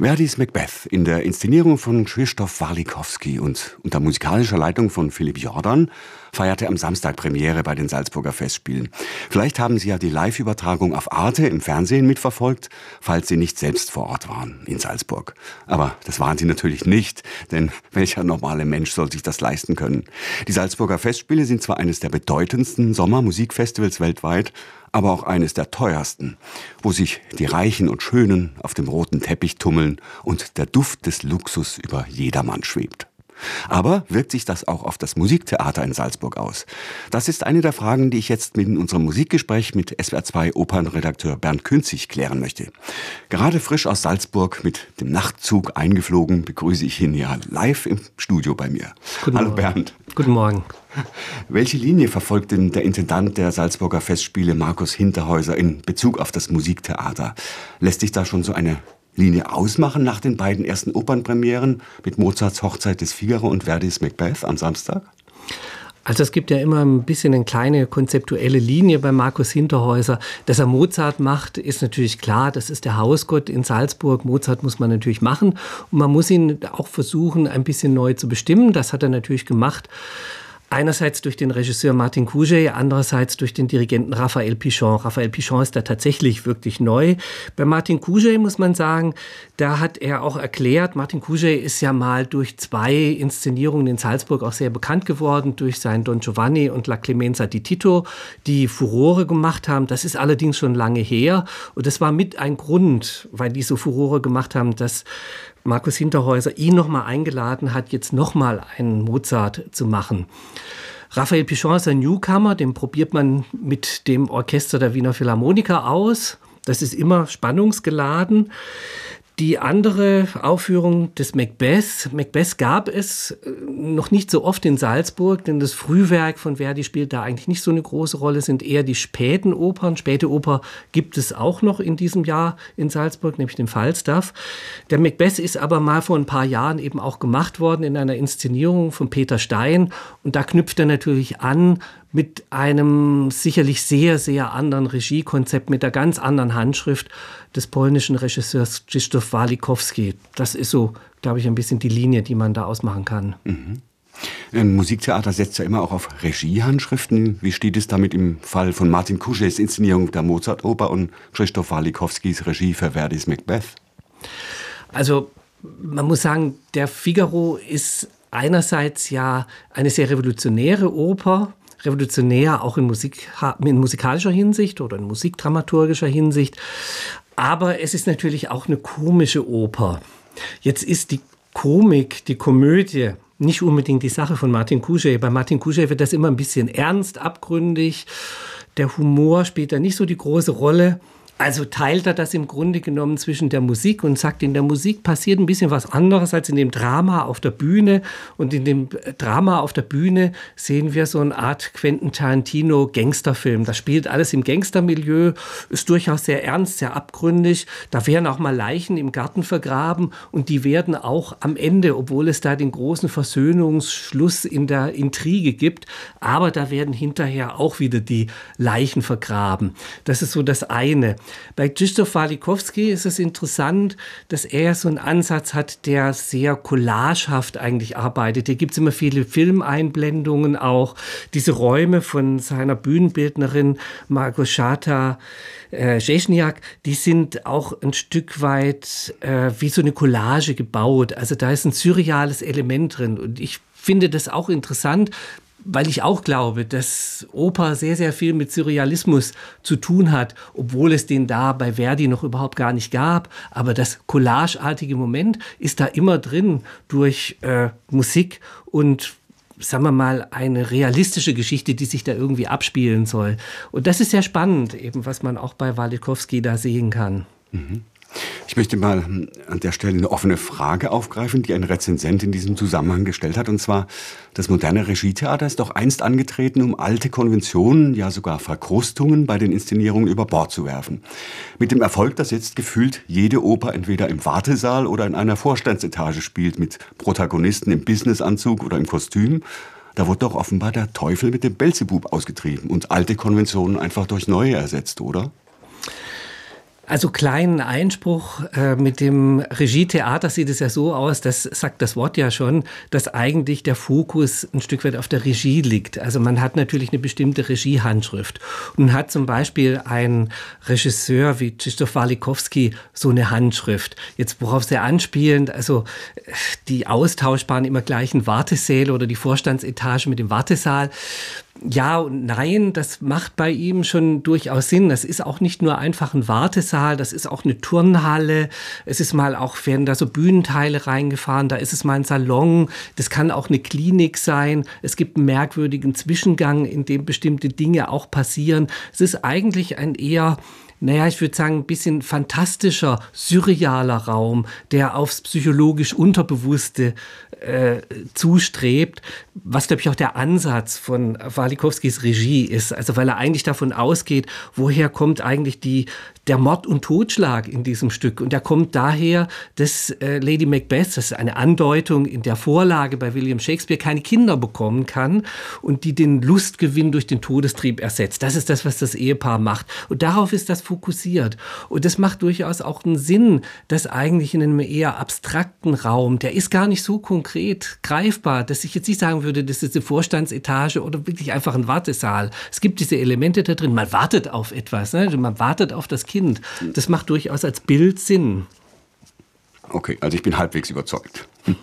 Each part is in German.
Verdis Macbeth in der Inszenierung von Krzysztof Walikowski und unter musikalischer Leitung von Philipp Jordan feierte am Samstag Premiere bei den Salzburger Festspielen. Vielleicht haben Sie ja die Live-Übertragung auf Arte im Fernsehen mitverfolgt, falls Sie nicht selbst vor Ort waren in Salzburg. Aber das waren Sie natürlich nicht, denn welcher normale Mensch soll sich das leisten können? Die Salzburger Festspiele sind zwar eines der bedeutendsten Sommermusikfestivals weltweit, aber auch eines der teuersten, wo sich die Reichen und Schönen auf dem roten Teppich tummeln und der Duft des Luxus über jedermann schwebt. Aber wirkt sich das auch auf das Musiktheater in Salzburg aus? Das ist eine der Fragen, die ich jetzt in unserem Musikgespräch mit SWR2 Opernredakteur Bernd Künzig klären möchte. Gerade frisch aus Salzburg mit dem Nachtzug eingeflogen, begrüße ich ihn ja live im Studio bei mir. Guten Hallo Morgen. Bernd. Guten Morgen. Welche Linie verfolgt denn der Intendant der Salzburger Festspiele Markus Hinterhäuser in Bezug auf das Musiktheater? Lässt sich da schon so eine Linie ausmachen nach den beiden ersten Opernpremieren mit Mozarts Hochzeit des Figaro und Verdis Macbeth am Samstag? Also es gibt ja immer ein bisschen eine kleine konzeptuelle Linie bei Markus Hinterhäuser. Dass er Mozart macht, ist natürlich klar. Das ist der Hausgott in Salzburg. Mozart muss man natürlich machen. Und man muss ihn auch versuchen, ein bisschen neu zu bestimmen. Das hat er natürlich gemacht. Einerseits durch den Regisseur Martin Couget, andererseits durch den Dirigenten Raphael Pichon. Raphael Pichon ist da tatsächlich wirklich neu. Bei Martin Couget muss man sagen, da hat er auch erklärt, Martin Couget ist ja mal durch zwei Inszenierungen in Salzburg auch sehr bekannt geworden, durch sein Don Giovanni und La Clemenza di Tito, die Furore gemacht haben. Das ist allerdings schon lange her und das war mit ein Grund, weil die so Furore gemacht haben, dass Markus Hinterhäuser ihn nochmal eingeladen hat, jetzt nochmal einen Mozart zu machen. Raphael Pichon ist ein Newcomer, den probiert man mit dem Orchester der Wiener Philharmoniker aus. Das ist immer spannungsgeladen. Die andere Aufführung des Macbeth, Macbeth gab es äh, noch nicht so oft in Salzburg, denn das Frühwerk von Verdi spielt da eigentlich nicht so eine große Rolle, sind eher die späten Opern. Späte Oper gibt es auch noch in diesem Jahr in Salzburg, nämlich den Falstaff. Der Macbeth ist aber mal vor ein paar Jahren eben auch gemacht worden in einer Inszenierung von Peter Stein und da knüpft er natürlich an mit einem sicherlich sehr, sehr anderen Regiekonzept, mit der ganz anderen Handschrift des polnischen Regisseurs Krzysztof Walikowski. Das ist so, glaube ich, ein bisschen die Linie, die man da ausmachen kann. Mhm. Ein Musiktheater setzt ja immer auch auf Regiehandschriften. Wie steht es damit im Fall von Martin Kuschels Inszenierung der Mozart-Oper und Krzysztof Walikowskis Regie für Verdis Macbeth? Also man muss sagen, der Figaro ist einerseits ja eine sehr revolutionäre Oper, revolutionär auch in, Musik, in musikalischer Hinsicht oder in musikdramaturgischer Hinsicht. Aber es ist natürlich auch eine komische Oper. Jetzt ist die Komik, die Komödie, nicht unbedingt die Sache von Martin Kuschel. Bei Martin Kuschel wird das immer ein bisschen ernst, abgründig. Der Humor spielt da nicht so die große Rolle. Also teilt er das im Grunde genommen zwischen der Musik und sagt, in der Musik passiert ein bisschen was anderes als in dem Drama auf der Bühne. Und in dem Drama auf der Bühne sehen wir so eine Art Quentin Tarantino Gangsterfilm. Das spielt alles im Gangstermilieu, ist durchaus sehr ernst, sehr abgründig. Da werden auch mal Leichen im Garten vergraben und die werden auch am Ende, obwohl es da den großen Versöhnungsschluss in der Intrige gibt, aber da werden hinterher auch wieder die Leichen vergraben. Das ist so das eine. Bei Krzysztof Walikowski ist es interessant, dass er so einen Ansatz hat, der sehr collagehaft eigentlich arbeitet. Hier gibt es immer viele Filmeinblendungen auch. Diese Räume von seiner Bühnenbildnerin Margoszata äh, die sind auch ein Stück weit äh, wie so eine Collage gebaut. Also da ist ein surreales Element drin. Und ich finde das auch interessant, weil ich auch glaube, dass Oper sehr, sehr viel mit Surrealismus zu tun hat, obwohl es den da bei Verdi noch überhaupt gar nicht gab. Aber das collageartige Moment ist da immer drin durch äh, Musik und sagen wir mal, eine realistische Geschichte, die sich da irgendwie abspielen soll. Und das ist sehr spannend, eben was man auch bei Walikowski da sehen kann. Mhm. Ich möchte mal an der Stelle eine offene Frage aufgreifen, die ein Rezensent in diesem Zusammenhang gestellt hat. Und zwar, das moderne Regietheater ist doch einst angetreten, um alte Konventionen, ja sogar Verkrustungen bei den Inszenierungen über Bord zu werfen. Mit dem Erfolg, dass jetzt gefühlt jede Oper entweder im Wartesaal oder in einer Vorstandsetage spielt, mit Protagonisten im Businessanzug oder im Kostüm. Da wurde doch offenbar der Teufel mit dem Belzebub ausgetrieben und alte Konventionen einfach durch neue ersetzt, oder? Also kleinen Einspruch äh, mit dem Regietheater sieht es ja so aus, das sagt das Wort ja schon, dass eigentlich der Fokus ein Stück weit auf der Regie liegt. Also man hat natürlich eine bestimmte Regiehandschrift und hat zum Beispiel ein Regisseur wie Krzysztof Walikowski so eine Handschrift. Jetzt worauf sehr anspielend, also die austauschbaren immer gleichen Wartesäle oder die Vorstandsetage mit dem Wartesaal ja und nein, das macht bei ihm schon durchaus Sinn. Das ist auch nicht nur einfach ein Wartesaal, das ist auch eine Turnhalle. Es ist mal auch, werden da so Bühnenteile reingefahren, da ist es mal ein Salon. Das kann auch eine Klinik sein. Es gibt einen merkwürdigen Zwischengang, in dem bestimmte Dinge auch passieren. Es ist eigentlich ein eher naja, ich würde sagen, ein bisschen fantastischer, surrealer Raum, der aufs psychologisch Unterbewusste äh, zustrebt, was, glaube ich, auch der Ansatz von Walikowskis Regie ist. Also weil er eigentlich davon ausgeht, woher kommt eigentlich die, der Mord und Totschlag in diesem Stück. Und der kommt daher, dass äh, Lady Macbeth, das ist eine Andeutung in der Vorlage bei William Shakespeare, keine Kinder bekommen kann und die den Lustgewinn durch den Todestrieb ersetzt. Das ist das, was das Ehepaar macht. Und darauf ist das fokussiert. Und das macht durchaus auch einen Sinn, dass eigentlich in einem eher abstrakten Raum, der ist gar nicht so konkret, greifbar, dass ich jetzt nicht sagen würde, das ist eine Vorstandsetage oder wirklich einfach ein Wartesaal. Es gibt diese Elemente da drin. Man wartet auf etwas, ne? man wartet auf das Kind. Das macht durchaus als Bild Sinn. Okay, also ich bin halbwegs überzeugt.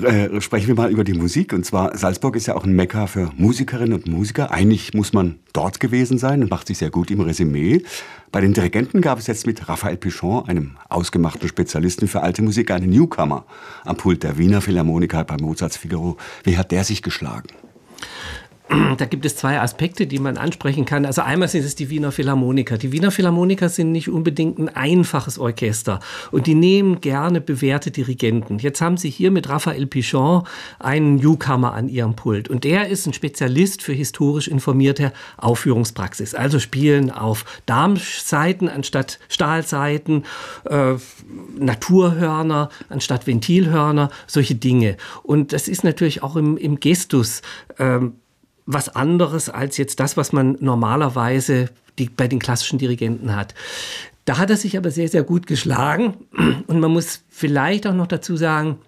Äh, sprechen wir mal über die Musik. Und zwar, Salzburg ist ja auch ein Mekka für Musikerinnen und Musiker. Eigentlich muss man dort gewesen sein und macht sich sehr gut im Resümee. Bei den Dirigenten gab es jetzt mit Raphael Pichon, einem ausgemachten Spezialisten für alte Musik, einen Newcomer am Pult der Wiener Philharmoniker bei Mozarts Figaro. Wie hat der sich geschlagen? da gibt es zwei Aspekte, die man ansprechen kann. Also einmal sind es die Wiener Philharmoniker. Die Wiener Philharmoniker sind nicht unbedingt ein einfaches Orchester und die nehmen gerne bewährte Dirigenten. Jetzt haben sie hier mit Raphael Pichon einen Newcomer an ihrem Pult und der ist ein Spezialist für historisch informierte Aufführungspraxis. Also spielen auf Darmseiten anstatt Stahlseiten, äh, Naturhörner anstatt Ventilhörner, solche Dinge. Und das ist natürlich auch im, im Gestus ähm, was anderes als jetzt das, was man normalerweise die, bei den klassischen Dirigenten hat. Da hat er sich aber sehr, sehr gut geschlagen. Und man muss vielleicht auch noch dazu sagen,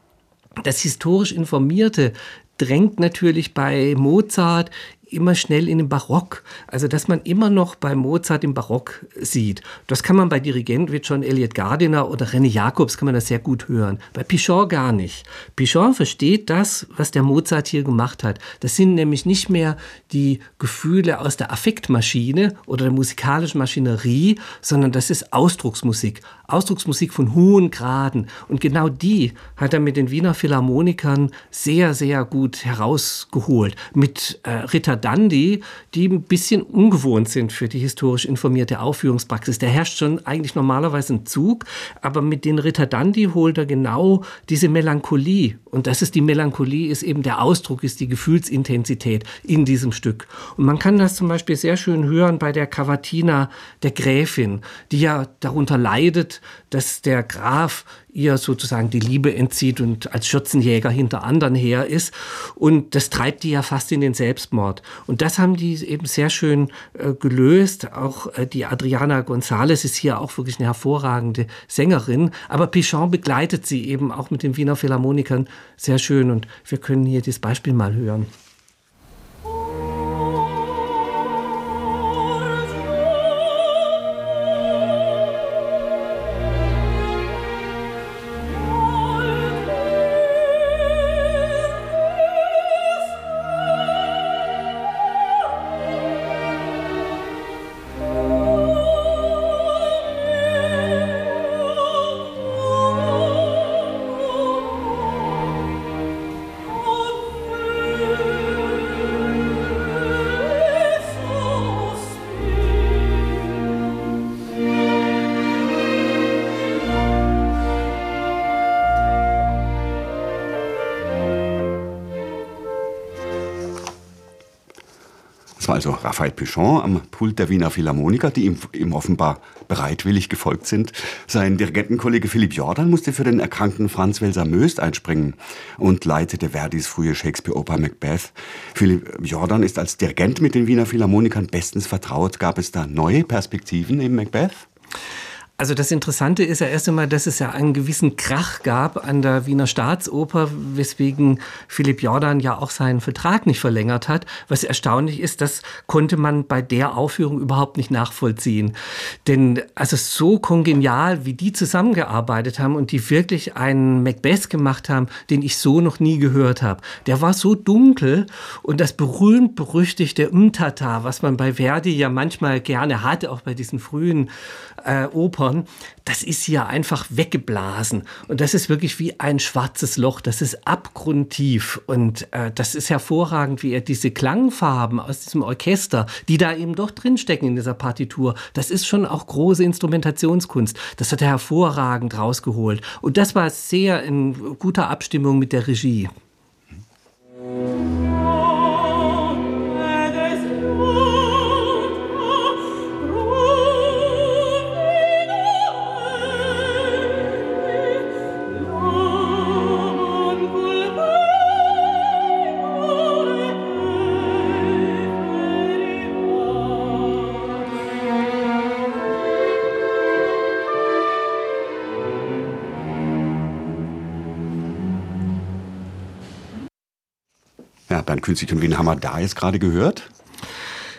das historisch Informierte drängt natürlich bei Mozart immer schnell in den Barock. Also, dass man immer noch bei Mozart im Barock sieht. Das kann man bei Dirigenten wie John Elliott Gardiner oder René Jacobs kann man das sehr gut hören. Bei Pichon gar nicht. Pichon versteht das, was der Mozart hier gemacht hat. Das sind nämlich nicht mehr die Gefühle aus der Affektmaschine oder der musikalischen Maschinerie, sondern das ist Ausdrucksmusik. Ausdrucksmusik von hohen Graden. Und genau die hat er mit den Wiener Philharmonikern sehr, sehr gut herausgeholt. Mit äh, Ritter Dandi, die ein bisschen ungewohnt sind für die historisch informierte Aufführungspraxis. Da herrscht schon eigentlich normalerweise ein Zug, aber mit den Ritter Dandi holt er genau diese Melancholie. Und das ist die Melancholie, ist eben der Ausdruck, ist die Gefühlsintensität in diesem Stück. Und man kann das zum Beispiel sehr schön hören bei der Cavatina der Gräfin, die ja darunter leidet, dass der Graf ihr sozusagen die Liebe entzieht und als Schürzenjäger hinter anderen her ist. Und das treibt die ja fast in den Selbstmord. Und das haben die eben sehr schön äh, gelöst. Auch äh, die Adriana González ist hier auch wirklich eine hervorragende Sängerin. Aber Pichon begleitet sie eben auch mit den Wiener Philharmonikern sehr schön. Und wir können hier das Beispiel mal hören. Also Raphael Pichon am Pult der Wiener Philharmoniker, die ihm, ihm offenbar bereitwillig gefolgt sind. Sein Dirigentenkollege Philipp Jordan musste für den erkrankten Franz Welser Möst einspringen und leitete Verdis frühe Shakespeare-Oper Macbeth. Philipp Jordan ist als Dirigent mit den Wiener Philharmonikern bestens vertraut. Gab es da neue Perspektiven im Macbeth? Also das Interessante ist ja erst einmal, dass es ja einen gewissen Krach gab an der Wiener Staatsoper, weswegen Philipp Jordan ja auch seinen Vertrag nicht verlängert hat. Was erstaunlich ist, das konnte man bei der Aufführung überhaupt nicht nachvollziehen. Denn also so kongenial, wie die zusammengearbeitet haben und die wirklich einen Macbeth gemacht haben, den ich so noch nie gehört habe. Der war so dunkel und das berühmt-berüchtigte Umtata, was man bei Verdi ja manchmal gerne hatte, auch bei diesen frühen äh, Opern, das ist hier einfach weggeblasen. Und das ist wirklich wie ein schwarzes Loch. Das ist abgrundtief. Und äh, das ist hervorragend, wie er diese Klangfarben aus diesem Orchester, die da eben doch drinstecken in dieser Partitur, das ist schon auch große Instrumentationskunst. Das hat er hervorragend rausgeholt. Und das war sehr in guter Abstimmung mit der Regie. Bernd Künstlich. Und wen haben wir da jetzt gerade gehört?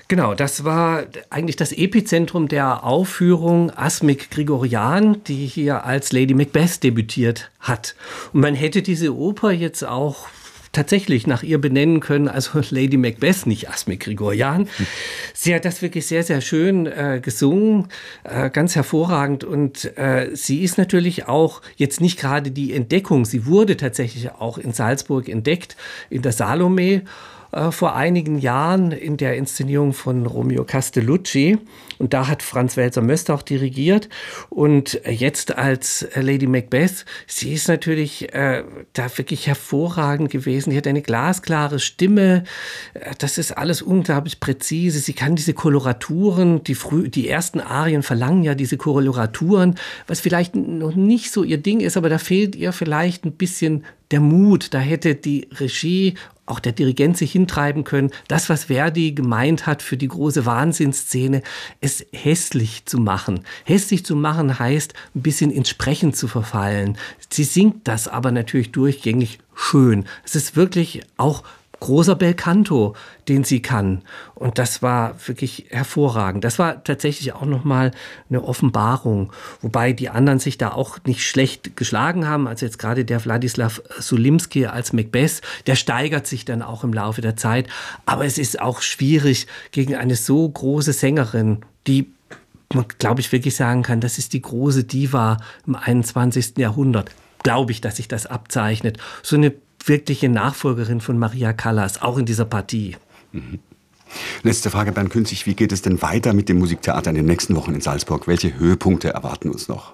Genau, das war eigentlich das Epizentrum der Aufführung Asmik Grigorian, die hier als Lady Macbeth debütiert hat. Und man hätte diese Oper jetzt auch tatsächlich nach ihr benennen können, also Lady Macbeth, nicht Asmik Grigorian. Sie hat das wirklich sehr, sehr schön äh, gesungen, äh, ganz hervorragend. Und äh, sie ist natürlich auch jetzt nicht gerade die Entdeckung. Sie wurde tatsächlich auch in Salzburg entdeckt, in der Salome äh, vor einigen Jahren in der Inszenierung von Romeo Castellucci. Und da hat Franz Welser Möster auch dirigiert. Und jetzt als Lady Macbeth, sie ist natürlich äh, da wirklich hervorragend gewesen. Sie hat eine glasklare Stimme. Äh, das ist alles unglaublich präzise. Sie kann diese Koloraturen, die, früh, die ersten Arien verlangen ja diese Koloraturen, was vielleicht noch nicht so ihr Ding ist, aber da fehlt ihr vielleicht ein bisschen der Mut. Da hätte die Regie auch der Dirigent sich hintreiben können, das, was Verdi gemeint hat für die große Wahnsinnsszene, es hässlich zu machen. Hässlich zu machen heißt, ein bisschen ins Sprechen zu verfallen. Sie singt das aber natürlich durchgängig schön. Es ist wirklich auch großer Belcanto, den sie kann. Und das war wirklich hervorragend. Das war tatsächlich auch nochmal eine Offenbarung, wobei die anderen sich da auch nicht schlecht geschlagen haben. Also jetzt gerade der Wladislav Sulimski als Macbeth, der steigert sich dann auch im Laufe der Zeit. Aber es ist auch schwierig gegen eine so große Sängerin, die man, glaube ich, wirklich sagen kann, das ist die große Diva im 21. Jahrhundert. Glaube ich, dass sich das abzeichnet. So eine wirkliche Nachfolgerin von Maria Callas, auch in dieser Partie. Mhm. Letzte Frage, Bernd Künzig. Wie geht es denn weiter mit dem Musiktheater in den nächsten Wochen in Salzburg? Welche Höhepunkte erwarten uns noch?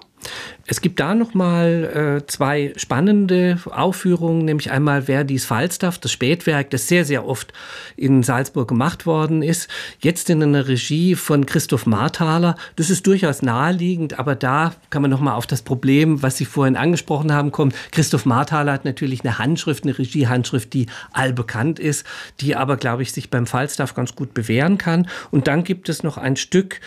Es gibt da noch mal äh, zwei spannende Aufführungen, nämlich einmal Verdis Falstaff, das Spätwerk, das sehr, sehr oft in Salzburg gemacht worden ist. Jetzt in einer Regie von Christoph Marthaler. Das ist durchaus naheliegend, aber da kann man noch mal auf das Problem, was Sie vorhin angesprochen haben, kommen. Christoph Marthaler hat natürlich eine Handschrift, eine Regiehandschrift, die allbekannt ist, die aber, glaube ich, sich beim Falstaff ganz gut bewähren kann. Und dann gibt es noch ein Stück,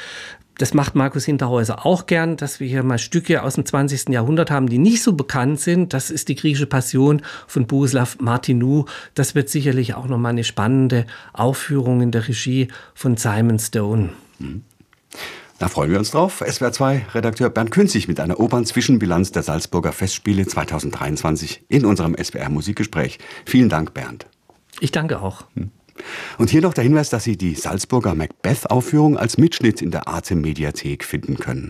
das macht Markus Hinterhäuser auch gern, dass wir hier mal Stücke aus dem 20. Jahrhundert haben, die nicht so bekannt sind. Das ist die griechische Passion von Bohuslav Martinou. Das wird sicherlich auch nochmal eine spannende Aufführung in der Regie von Simon Stone. Mhm. Da freuen wir uns drauf. SWR 2 Redakteur Bernd Künzig mit einer Opernzwischenbilanz der Salzburger Festspiele 2023 in unserem SWR Musikgespräch. Vielen Dank, Bernd. Ich danke auch. Mhm. Und hier noch der Hinweis, dass Sie die Salzburger Macbeth-Aufführung als Mitschnitt in der Arte Mediathek finden können.